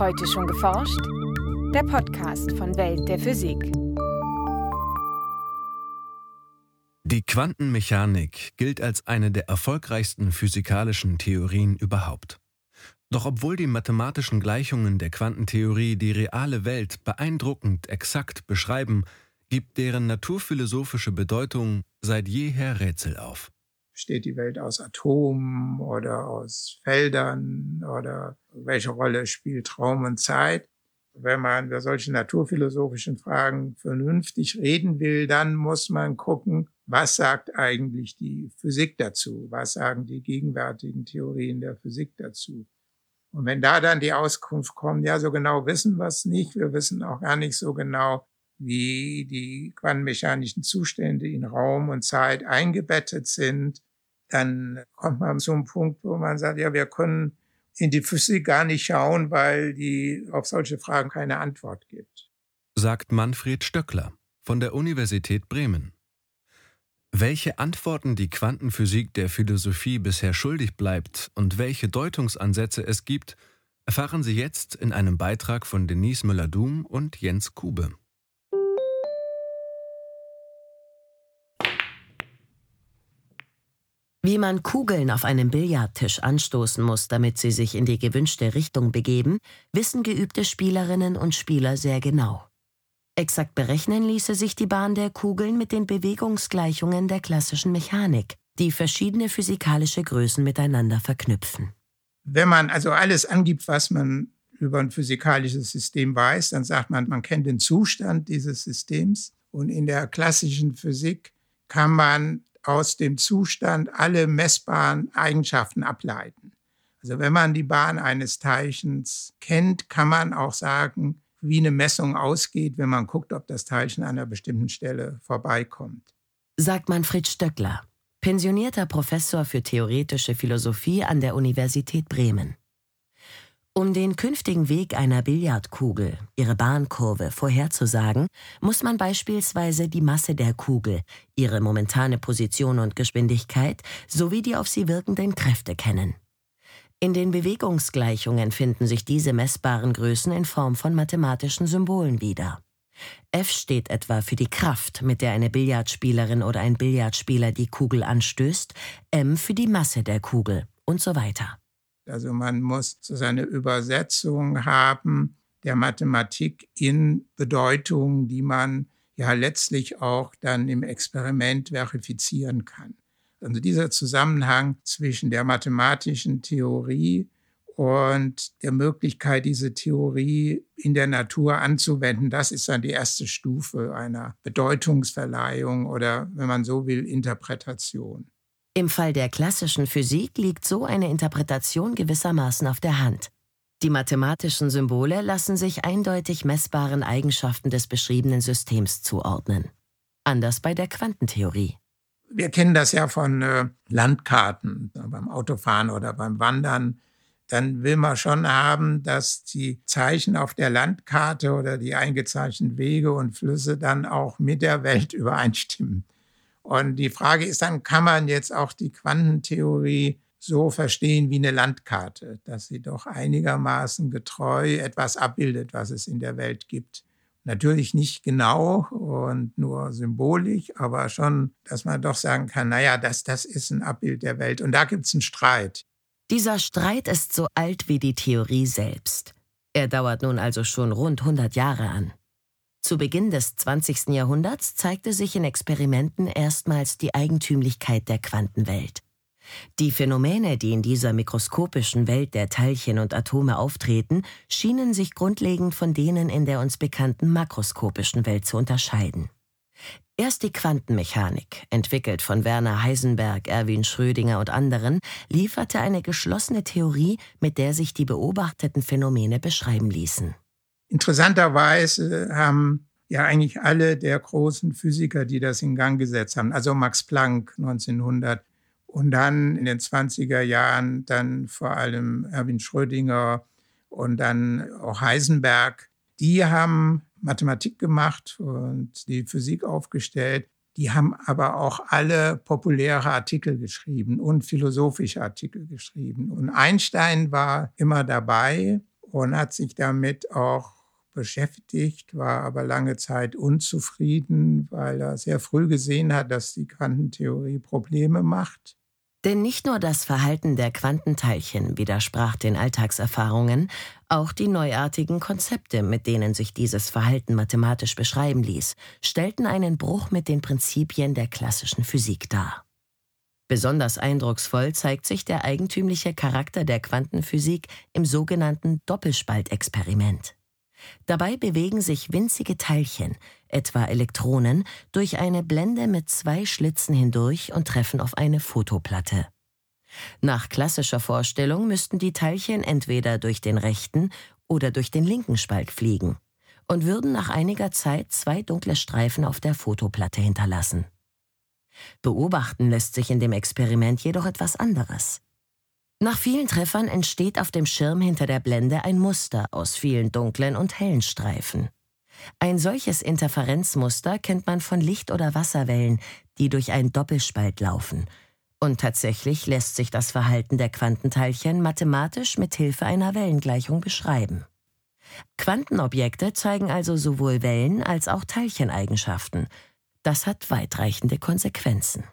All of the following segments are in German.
Heute schon geforscht? Der Podcast von Welt der Physik. Die Quantenmechanik gilt als eine der erfolgreichsten physikalischen Theorien überhaupt. Doch obwohl die mathematischen Gleichungen der Quantentheorie die reale Welt beeindruckend exakt beschreiben, gibt deren naturphilosophische Bedeutung seit jeher Rätsel auf. Besteht die Welt aus Atomen oder aus Feldern oder welche Rolle spielt Raum und Zeit? Wenn man über solche naturphilosophischen Fragen vernünftig reden will, dann muss man gucken, was sagt eigentlich die Physik dazu? Was sagen die gegenwärtigen Theorien der Physik dazu? Und wenn da dann die Auskunft kommt, ja, so genau wissen wir es nicht, wir wissen auch gar nicht so genau, wie die quantenmechanischen Zustände in Raum und Zeit eingebettet sind, dann kommt man zu einem Punkt, wo man sagt, ja, wir können in die Physik gar nicht schauen, weil die auf solche Fragen keine Antwort gibt. Sagt Manfred Stöckler von der Universität Bremen. Welche Antworten die Quantenphysik der Philosophie bisher schuldig bleibt und welche Deutungsansätze es gibt, erfahren Sie jetzt in einem Beitrag von Denise Müller-Dum und Jens Kube. Wie man Kugeln auf einem Billardtisch anstoßen muss, damit sie sich in die gewünschte Richtung begeben, wissen geübte Spielerinnen und Spieler sehr genau. Exakt berechnen ließe sich die Bahn der Kugeln mit den Bewegungsgleichungen der klassischen Mechanik, die verschiedene physikalische Größen miteinander verknüpfen. Wenn man also alles angibt, was man über ein physikalisches System weiß, dann sagt man, man kennt den Zustand dieses Systems. Und in der klassischen Physik kann man aus dem Zustand alle messbaren Eigenschaften ableiten. Also wenn man die Bahn eines Teilchens kennt, kann man auch sagen, wie eine Messung ausgeht, wenn man guckt, ob das Teilchen an einer bestimmten Stelle vorbeikommt. Sagt Manfred Stöckler, pensionierter Professor für theoretische Philosophie an der Universität Bremen. Um den künftigen Weg einer Billardkugel, ihre Bahnkurve, vorherzusagen, muss man beispielsweise die Masse der Kugel, ihre momentane Position und Geschwindigkeit sowie die auf sie wirkenden Kräfte kennen. In den Bewegungsgleichungen finden sich diese messbaren Größen in Form von mathematischen Symbolen wieder. F steht etwa für die Kraft, mit der eine Billardspielerin oder ein Billardspieler die Kugel anstößt, M für die Masse der Kugel und so weiter. Also man muss so seine Übersetzung haben der Mathematik in Bedeutungen, die man ja letztlich auch dann im Experiment verifizieren kann. Also dieser Zusammenhang zwischen der mathematischen Theorie und der Möglichkeit, diese Theorie in der Natur anzuwenden, das ist dann die erste Stufe einer Bedeutungsverleihung oder, wenn man so will, Interpretation. Im Fall der klassischen Physik liegt so eine Interpretation gewissermaßen auf der Hand. Die mathematischen Symbole lassen sich eindeutig messbaren Eigenschaften des beschriebenen Systems zuordnen. Anders bei der Quantentheorie. Wir kennen das ja von äh, Landkarten, beim Autofahren oder beim Wandern. Dann will man schon haben, dass die Zeichen auf der Landkarte oder die eingezeichneten Wege und Flüsse dann auch mit der Welt übereinstimmen. Und die Frage ist dann, kann man jetzt auch die Quantentheorie so verstehen wie eine Landkarte, dass sie doch einigermaßen getreu etwas abbildet, was es in der Welt gibt. Natürlich nicht genau und nur symbolisch, aber schon, dass man doch sagen kann, naja, das, das ist ein Abbild der Welt. Und da gibt es einen Streit. Dieser Streit ist so alt wie die Theorie selbst. Er dauert nun also schon rund 100 Jahre an. Zu Beginn des 20. Jahrhunderts zeigte sich in Experimenten erstmals die Eigentümlichkeit der Quantenwelt. Die Phänomene, die in dieser mikroskopischen Welt der Teilchen und Atome auftreten, schienen sich grundlegend von denen in der uns bekannten makroskopischen Welt zu unterscheiden. Erst die Quantenmechanik, entwickelt von Werner Heisenberg, Erwin Schrödinger und anderen, lieferte eine geschlossene Theorie, mit der sich die beobachteten Phänomene beschreiben ließen. Interessanterweise haben ja eigentlich alle der großen Physiker, die das in Gang gesetzt haben, also Max Planck 1900 und dann in den 20er Jahren dann vor allem Erwin Schrödinger und dann auch Heisenberg, die haben Mathematik gemacht und die Physik aufgestellt. Die haben aber auch alle populäre Artikel geschrieben und philosophische Artikel geschrieben. Und Einstein war immer dabei und hat sich damit auch beschäftigt, war aber lange Zeit unzufrieden, weil er sehr früh gesehen hat, dass die Quantentheorie Probleme macht. Denn nicht nur das Verhalten der Quantenteilchen widersprach den Alltagserfahrungen, auch die neuartigen Konzepte, mit denen sich dieses Verhalten mathematisch beschreiben ließ, stellten einen Bruch mit den Prinzipien der klassischen Physik dar. Besonders eindrucksvoll zeigt sich der eigentümliche Charakter der Quantenphysik im sogenannten Doppelspaltexperiment. Dabei bewegen sich winzige Teilchen, etwa Elektronen, durch eine Blende mit zwei Schlitzen hindurch und treffen auf eine Fotoplatte. Nach klassischer Vorstellung müssten die Teilchen entweder durch den rechten oder durch den linken Spalt fliegen und würden nach einiger Zeit zwei dunkle Streifen auf der Fotoplatte hinterlassen. Beobachten lässt sich in dem Experiment jedoch etwas anderes. Nach vielen Treffern entsteht auf dem Schirm hinter der Blende ein Muster aus vielen dunklen und hellen Streifen. Ein solches Interferenzmuster kennt man von Licht- oder Wasserwellen, die durch einen Doppelspalt laufen. Und tatsächlich lässt sich das Verhalten der Quantenteilchen mathematisch mit Hilfe einer Wellengleichung beschreiben. Quantenobjekte zeigen also sowohl Wellen- als auch Teilcheneigenschaften. Das hat weitreichende Konsequenzen.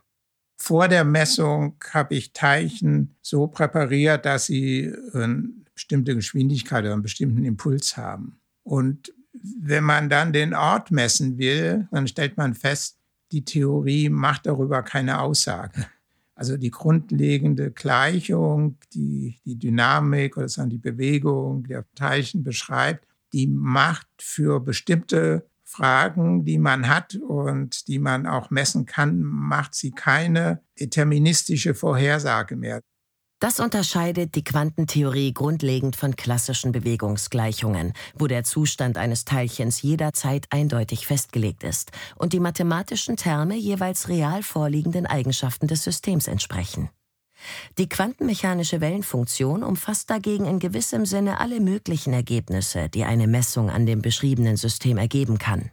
Vor der Messung habe ich Teilchen so präpariert, dass sie eine bestimmte Geschwindigkeit oder einen bestimmten Impuls haben. Und wenn man dann den Ort messen will, dann stellt man fest, die Theorie macht darüber keine Aussage. Also die grundlegende Gleichung, die die Dynamik oder die Bewegung der Teilchen beschreibt, die macht für bestimmte Fragen, die man hat und die man auch messen kann, macht sie keine deterministische Vorhersage mehr. Das unterscheidet die Quantentheorie grundlegend von klassischen Bewegungsgleichungen, wo der Zustand eines Teilchens jederzeit eindeutig festgelegt ist und die mathematischen Terme jeweils real vorliegenden Eigenschaften des Systems entsprechen. Die quantenmechanische Wellenfunktion umfasst dagegen in gewissem Sinne alle möglichen Ergebnisse, die eine Messung an dem beschriebenen System ergeben kann.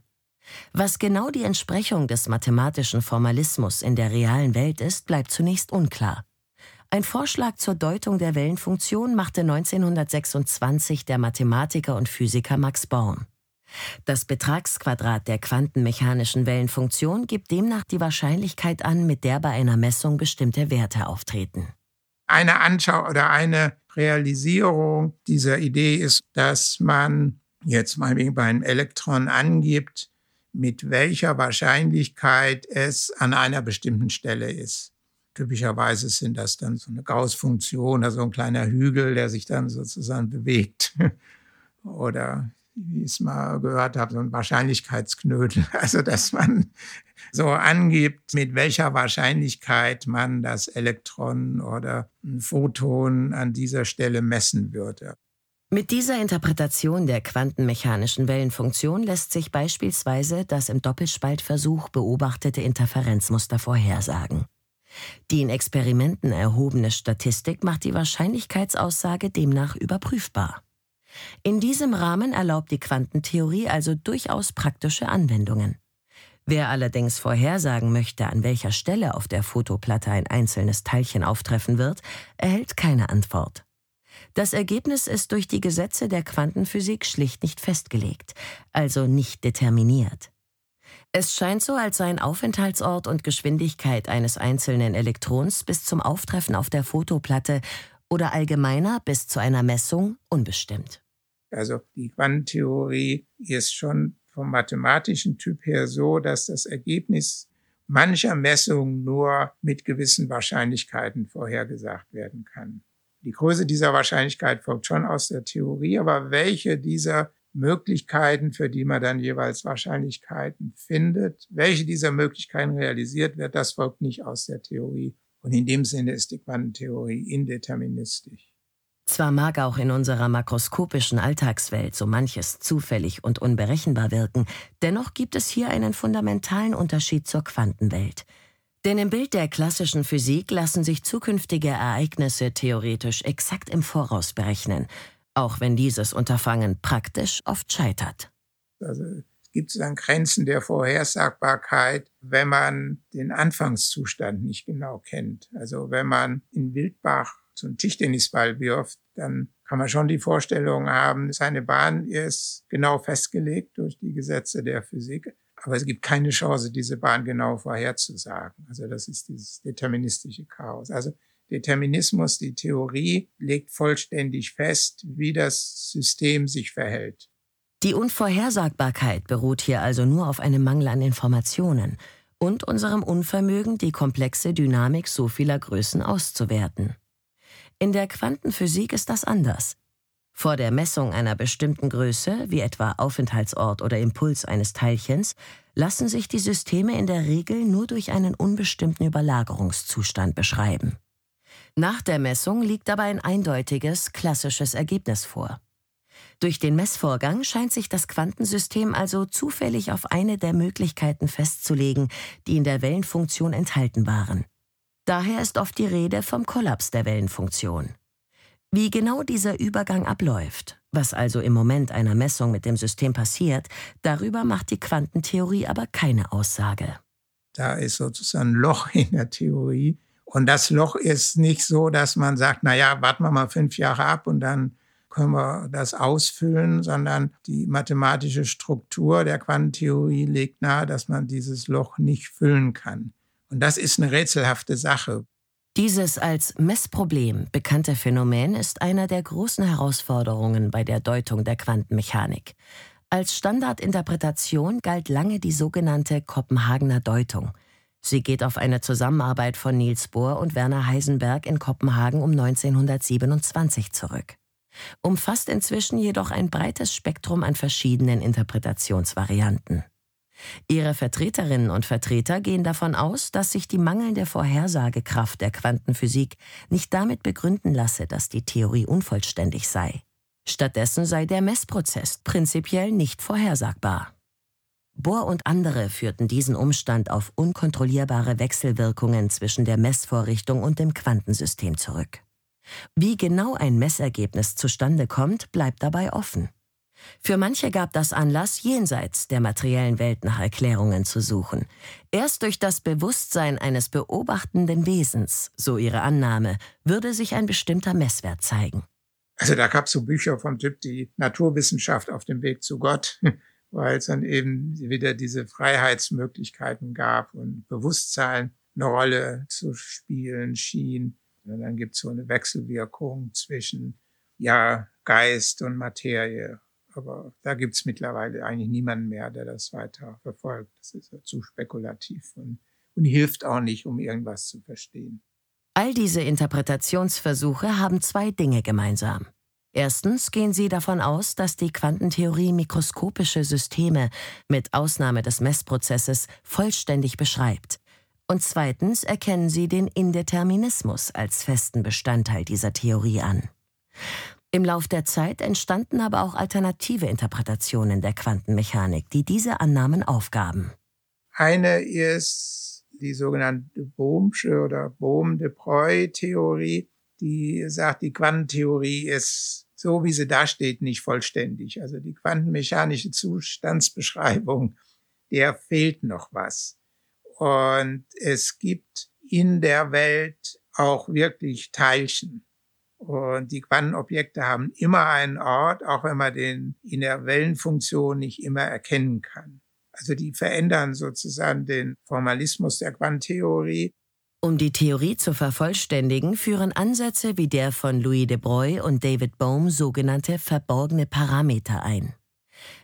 Was genau die Entsprechung des mathematischen Formalismus in der realen Welt ist, bleibt zunächst unklar. Ein Vorschlag zur Deutung der Wellenfunktion machte 1926 der Mathematiker und Physiker Max Born. Das Betragsquadrat der quantenmechanischen Wellenfunktion gibt demnach die Wahrscheinlichkeit an, mit der bei einer Messung bestimmte Werte auftreten. Eine Anschau oder eine Realisierung dieser Idee ist, dass man jetzt mal bei einem Elektron angibt, mit welcher Wahrscheinlichkeit es an einer bestimmten Stelle ist. Typischerweise sind das dann so eine Gauss-Funktion, also ein kleiner Hügel, der sich dann sozusagen bewegt. Oder wie ich es mal gehört habe, so ein Wahrscheinlichkeitsknödel. Also, dass man so angibt, mit welcher Wahrscheinlichkeit man das Elektron oder ein Photon an dieser Stelle messen würde. Mit dieser Interpretation der quantenmechanischen Wellenfunktion lässt sich beispielsweise das im Doppelspaltversuch beobachtete Interferenzmuster vorhersagen. Die in Experimenten erhobene Statistik macht die Wahrscheinlichkeitsaussage demnach überprüfbar. In diesem Rahmen erlaubt die Quantentheorie also durchaus praktische Anwendungen. Wer allerdings vorhersagen möchte, an welcher Stelle auf der Fotoplatte ein einzelnes Teilchen auftreffen wird, erhält keine Antwort. Das Ergebnis ist durch die Gesetze der Quantenphysik schlicht nicht festgelegt, also nicht determiniert. Es scheint so, als seien Aufenthaltsort und Geschwindigkeit eines einzelnen Elektrons bis zum Auftreffen auf der Fotoplatte oder allgemeiner bis zu einer Messung unbestimmt. Also die Quantentheorie ist schon vom mathematischen Typ her so, dass das Ergebnis mancher Messungen nur mit gewissen Wahrscheinlichkeiten vorhergesagt werden kann. Die Größe dieser Wahrscheinlichkeit folgt schon aus der Theorie, aber welche dieser Möglichkeiten, für die man dann jeweils Wahrscheinlichkeiten findet, welche dieser Möglichkeiten realisiert wird, das folgt nicht aus der Theorie. Und in dem Sinne ist die Quantentheorie indeterministisch. Zwar mag auch in unserer makroskopischen Alltagswelt so manches zufällig und unberechenbar wirken, dennoch gibt es hier einen fundamentalen Unterschied zur Quantenwelt. Denn im Bild der klassischen Physik lassen sich zukünftige Ereignisse theoretisch exakt im Voraus berechnen, auch wenn dieses Unterfangen praktisch oft scheitert. Also gibt es dann Grenzen der Vorhersagbarkeit, wenn man den Anfangszustand nicht genau kennt. Also wenn man in Wildbach so einen Tischtennisball wirft, dann kann man schon die Vorstellung haben, seine Bahn ist genau festgelegt durch die Gesetze der Physik. Aber es gibt keine Chance, diese Bahn genau vorherzusagen. Also das ist dieses deterministische Chaos. Also Determinismus, die Theorie, legt vollständig fest, wie das System sich verhält. Die Unvorhersagbarkeit beruht hier also nur auf einem Mangel an Informationen und unserem Unvermögen, die komplexe Dynamik so vieler Größen auszuwerten. In der Quantenphysik ist das anders. Vor der Messung einer bestimmten Größe, wie etwa Aufenthaltsort oder Impuls eines Teilchens, lassen sich die Systeme in der Regel nur durch einen unbestimmten Überlagerungszustand beschreiben. Nach der Messung liegt aber ein eindeutiges, klassisches Ergebnis vor. Durch den Messvorgang scheint sich das Quantensystem also zufällig auf eine der Möglichkeiten festzulegen, die in der Wellenfunktion enthalten waren. Daher ist oft die Rede vom Kollaps der Wellenfunktion. Wie genau dieser Übergang abläuft, was also im Moment einer Messung mit dem System passiert, darüber macht die Quantentheorie aber keine Aussage. Da ist sozusagen ein Loch in der Theorie. Und das Loch ist nicht so, dass man sagt, na ja, warten wir mal fünf Jahre ab und dann können wir das ausfüllen, sondern die mathematische Struktur der Quantentheorie legt nahe, dass man dieses Loch nicht füllen kann. Und das ist eine rätselhafte Sache. Dieses als Messproblem bekannte Phänomen ist einer der großen Herausforderungen bei der Deutung der Quantenmechanik. Als Standardinterpretation galt lange die sogenannte Kopenhagener Deutung. Sie geht auf eine Zusammenarbeit von Niels Bohr und Werner Heisenberg in Kopenhagen um 1927 zurück. Umfasst inzwischen jedoch ein breites Spektrum an verschiedenen Interpretationsvarianten. Ihre Vertreterinnen und Vertreter gehen davon aus, dass sich die mangelnde Vorhersagekraft der Quantenphysik nicht damit begründen lasse, dass die Theorie unvollständig sei. Stattdessen sei der Messprozess prinzipiell nicht vorhersagbar. Bohr und andere führten diesen Umstand auf unkontrollierbare Wechselwirkungen zwischen der Messvorrichtung und dem Quantensystem zurück. Wie genau ein Messergebnis zustande kommt, bleibt dabei offen. Für manche gab das Anlass, jenseits der materiellen Welt nach Erklärungen zu suchen. Erst durch das Bewusstsein eines beobachtenden Wesens, so ihre Annahme, würde sich ein bestimmter Messwert zeigen. Also da gab es so Bücher vom Typ die Naturwissenschaft auf dem Weg zu Gott, weil es dann eben wieder diese Freiheitsmöglichkeiten gab und Bewusstsein eine Rolle zu spielen schien. Und dann gibt es so eine Wechselwirkung zwischen ja Geist und Materie aber da gibt es mittlerweile eigentlich niemanden mehr, der das weiter verfolgt. Das ist ja zu spekulativ und, und hilft auch nicht, um irgendwas zu verstehen. All diese Interpretationsversuche haben zwei Dinge gemeinsam. Erstens gehen sie davon aus, dass die Quantentheorie mikroskopische Systeme mit Ausnahme des Messprozesses vollständig beschreibt. Und zweitens erkennen sie den Indeterminismus als festen Bestandteil dieser Theorie an. Im Lauf der Zeit entstanden aber auch alternative Interpretationen der Quantenmechanik, die diese Annahmen aufgaben. Eine ist die sogenannte Bohmsche oder Bohm-de-Broglie-Theorie, die sagt, die Quantentheorie ist so, wie sie da steht, nicht vollständig. Also die quantenmechanische Zustandsbeschreibung, der fehlt noch was. Und es gibt in der Welt auch wirklich Teilchen. Und die Quantenobjekte haben immer einen Ort, auch wenn man den in der Wellenfunktion nicht immer erkennen kann. Also die verändern sozusagen den Formalismus der Quantentheorie. Um die Theorie zu vervollständigen, führen Ansätze wie der von Louis de Broglie und David Bohm sogenannte verborgene Parameter ein.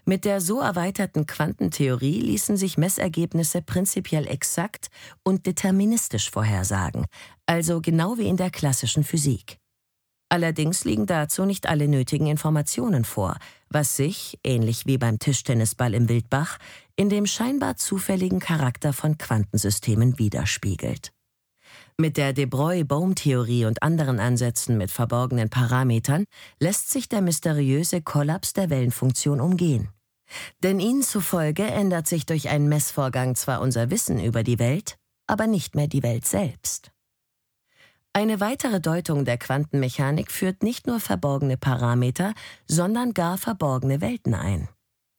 Mit der so erweiterten Quantentheorie ließen sich Messergebnisse prinzipiell exakt und deterministisch vorhersagen, also genau wie in der klassischen Physik. Allerdings liegen dazu nicht alle nötigen Informationen vor, was sich, ähnlich wie beim Tischtennisball im Wildbach, in dem scheinbar zufälligen Charakter von Quantensystemen widerspiegelt. Mit der De Broglie-Bohm-Theorie und anderen Ansätzen mit verborgenen Parametern lässt sich der mysteriöse Kollaps der Wellenfunktion umgehen. Denn ihnen zufolge ändert sich durch einen Messvorgang zwar unser Wissen über die Welt, aber nicht mehr die Welt selbst. Eine weitere Deutung der Quantenmechanik führt nicht nur verborgene Parameter, sondern gar verborgene Welten ein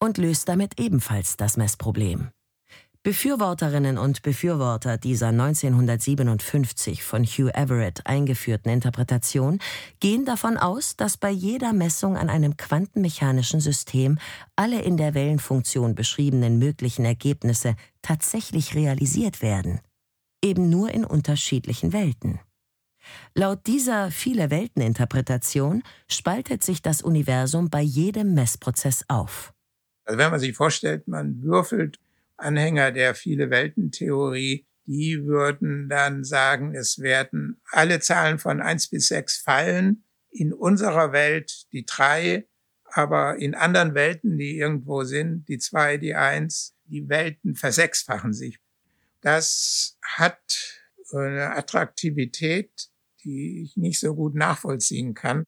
und löst damit ebenfalls das Messproblem. Befürworterinnen und Befürworter dieser 1957 von Hugh Everett eingeführten Interpretation gehen davon aus, dass bei jeder Messung an einem quantenmechanischen System alle in der Wellenfunktion beschriebenen möglichen Ergebnisse tatsächlich realisiert werden, eben nur in unterschiedlichen Welten. Laut dieser Viele-Welten-Interpretation spaltet sich das Universum bei jedem Messprozess auf. Also wenn man sich vorstellt, man würfelt Anhänger der Viele-Welten-Theorie, die würden dann sagen, es werden alle Zahlen von eins bis sechs fallen. In unserer Welt die drei, aber in anderen Welten, die irgendwo sind, die zwei, die eins, die Welten versechsfachen sich. Das hat eine Attraktivität, die ich nicht so gut nachvollziehen kann.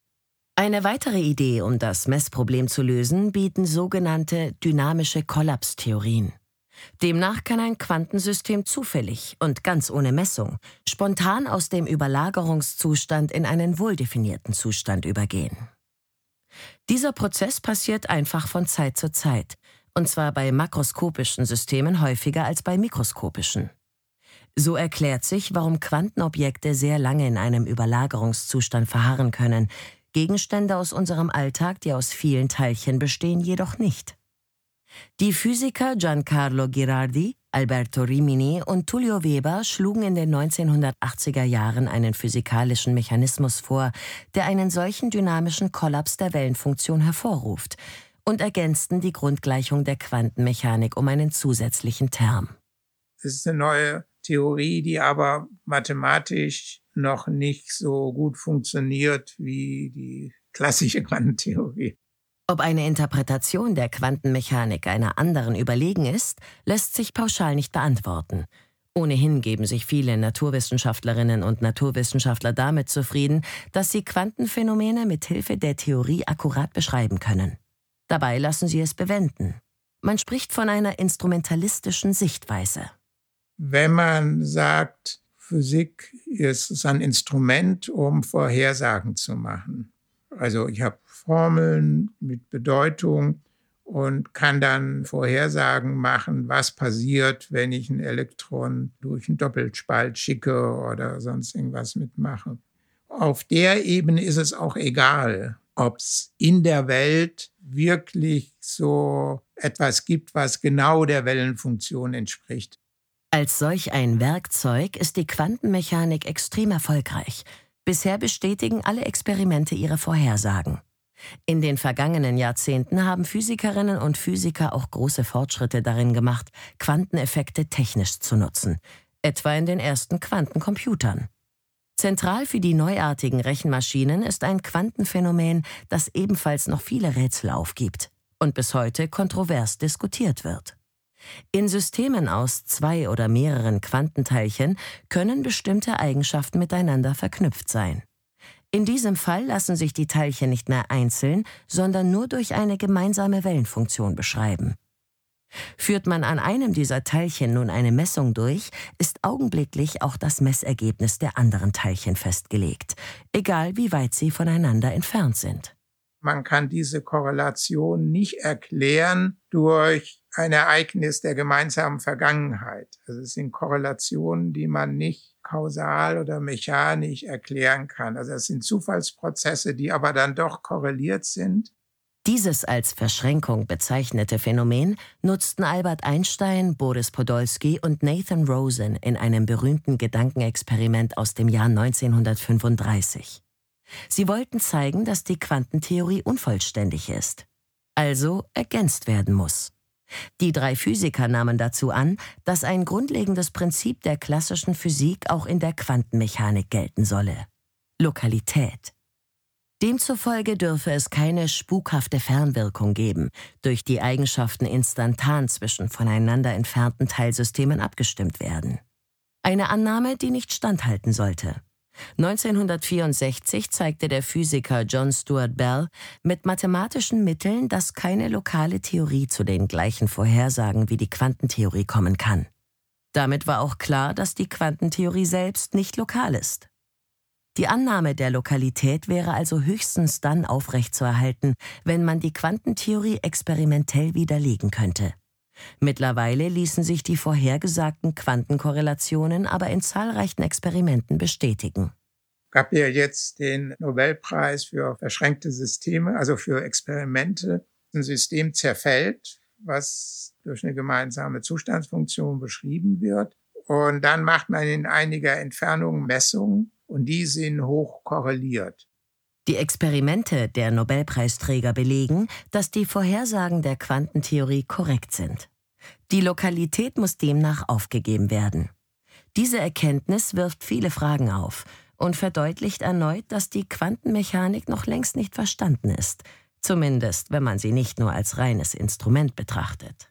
Eine weitere Idee, um das Messproblem zu lösen, bieten sogenannte dynamische Kollapstheorien. Demnach kann ein Quantensystem zufällig und ganz ohne Messung spontan aus dem Überlagerungszustand in einen wohldefinierten Zustand übergehen. Dieser Prozess passiert einfach von Zeit zu Zeit, und zwar bei makroskopischen Systemen häufiger als bei mikroskopischen. So erklärt sich, warum Quantenobjekte sehr lange in einem Überlagerungszustand verharren können, Gegenstände aus unserem Alltag, die aus vielen Teilchen bestehen, jedoch nicht. Die Physiker Giancarlo Girardi, Alberto Rimini und Tullio Weber schlugen in den 1980er Jahren einen physikalischen Mechanismus vor, der einen solchen dynamischen Kollaps der Wellenfunktion hervorruft, und ergänzten die Grundgleichung der Quantenmechanik um einen zusätzlichen Term. Es ist eine neue Theorie, die aber mathematisch noch nicht so gut funktioniert wie die klassische Quantentheorie. Ob eine Interpretation der Quantenmechanik einer anderen überlegen ist, lässt sich pauschal nicht beantworten. Ohnehin geben sich viele Naturwissenschaftlerinnen und Naturwissenschaftler damit zufrieden, dass sie Quantenphänomene mit Hilfe der Theorie akkurat beschreiben können. Dabei lassen sie es bewenden. Man spricht von einer instrumentalistischen Sichtweise. Wenn man sagt, Physik ist ein Instrument, um Vorhersagen zu machen. Also ich habe Formeln mit Bedeutung und kann dann Vorhersagen machen, was passiert, wenn ich ein Elektron durch einen Doppelspalt schicke oder sonst irgendwas mitmache. Auf der Ebene ist es auch egal, ob es in der Welt wirklich so etwas gibt, was genau der Wellenfunktion entspricht. Als solch ein Werkzeug ist die Quantenmechanik extrem erfolgreich. Bisher bestätigen alle Experimente ihre Vorhersagen. In den vergangenen Jahrzehnten haben Physikerinnen und Physiker auch große Fortschritte darin gemacht, Quanteneffekte technisch zu nutzen, etwa in den ersten Quantencomputern. Zentral für die neuartigen Rechenmaschinen ist ein Quantenphänomen, das ebenfalls noch viele Rätsel aufgibt und bis heute kontrovers diskutiert wird. In Systemen aus zwei oder mehreren Quantenteilchen können bestimmte Eigenschaften miteinander verknüpft sein. In diesem Fall lassen sich die Teilchen nicht mehr einzeln, sondern nur durch eine gemeinsame Wellenfunktion beschreiben. Führt man an einem dieser Teilchen nun eine Messung durch, ist augenblicklich auch das Messergebnis der anderen Teilchen festgelegt, egal wie weit sie voneinander entfernt sind. Man kann diese Korrelation nicht erklären durch ein Ereignis der gemeinsamen Vergangenheit. Also es sind Korrelationen, die man nicht kausal oder mechanisch erklären kann. Also es sind Zufallsprozesse, die aber dann doch korreliert sind. Dieses als Verschränkung bezeichnete Phänomen nutzten Albert Einstein, Boris Podolsky und Nathan Rosen in einem berühmten Gedankenexperiment aus dem Jahr 1935. Sie wollten zeigen, dass die Quantentheorie unvollständig ist, also ergänzt werden muss. Die drei Physiker nahmen dazu an, dass ein grundlegendes Prinzip der klassischen Physik auch in der Quantenmechanik gelten solle. Lokalität. Demzufolge dürfe es keine spukhafte Fernwirkung geben, durch die Eigenschaften instantan zwischen voneinander entfernten Teilsystemen abgestimmt werden. Eine Annahme, die nicht standhalten sollte. 1964 zeigte der Physiker John Stuart Bell mit mathematischen Mitteln, dass keine lokale Theorie zu den gleichen Vorhersagen wie die Quantentheorie kommen kann. Damit war auch klar, dass die Quantentheorie selbst nicht lokal ist. Die Annahme der Lokalität wäre also höchstens dann aufrechtzuerhalten, wenn man die Quantentheorie experimentell widerlegen könnte. Mittlerweile ließen sich die vorhergesagten Quantenkorrelationen aber in zahlreichen Experimenten bestätigen. Gab ja jetzt den Nobelpreis für verschränkte Systeme, also für Experimente. Ein System zerfällt, was durch eine gemeinsame Zustandsfunktion beschrieben wird. Und dann macht man in einiger Entfernung Messungen und die sind hoch korreliert. Die Experimente der Nobelpreisträger belegen, dass die Vorhersagen der Quantentheorie korrekt sind. Die Lokalität muss demnach aufgegeben werden. Diese Erkenntnis wirft viele Fragen auf und verdeutlicht erneut, dass die Quantenmechanik noch längst nicht verstanden ist, zumindest wenn man sie nicht nur als reines Instrument betrachtet.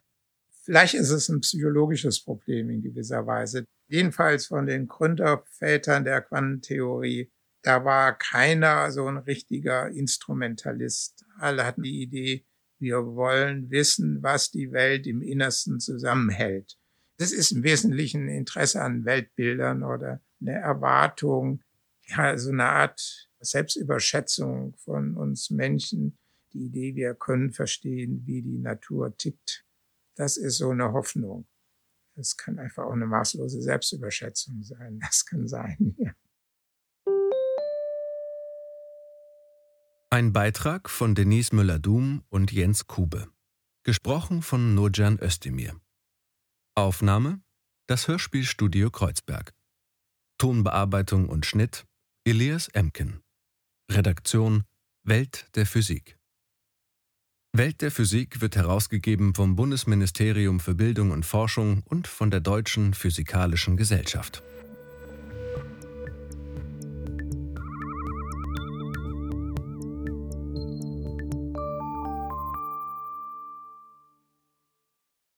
Vielleicht ist es ein psychologisches Problem in gewisser Weise. Jedenfalls von den Gründervätern der Quantentheorie da war keiner so ein richtiger Instrumentalist. Alle hatten die Idee, wir wollen wissen, was die Welt im Innersten zusammenhält. Das ist im Wesentlichen ein Interesse an Weltbildern oder eine Erwartung, ja, so eine Art Selbstüberschätzung von uns Menschen. Die Idee, wir können verstehen, wie die Natur tickt. Das ist so eine Hoffnung. Es kann einfach auch eine maßlose Selbstüberschätzung sein. Das kann sein, ja. Ein Beitrag von Denise Müller-Dum und Jens Kube. Gesprochen von Nurcan Özdemir. Aufnahme: Das Hörspielstudio Kreuzberg. Tonbearbeitung und Schnitt: Elias Emken. Redaktion: Welt der Physik. Welt der Physik wird herausgegeben vom Bundesministerium für Bildung und Forschung und von der Deutschen Physikalischen Gesellschaft.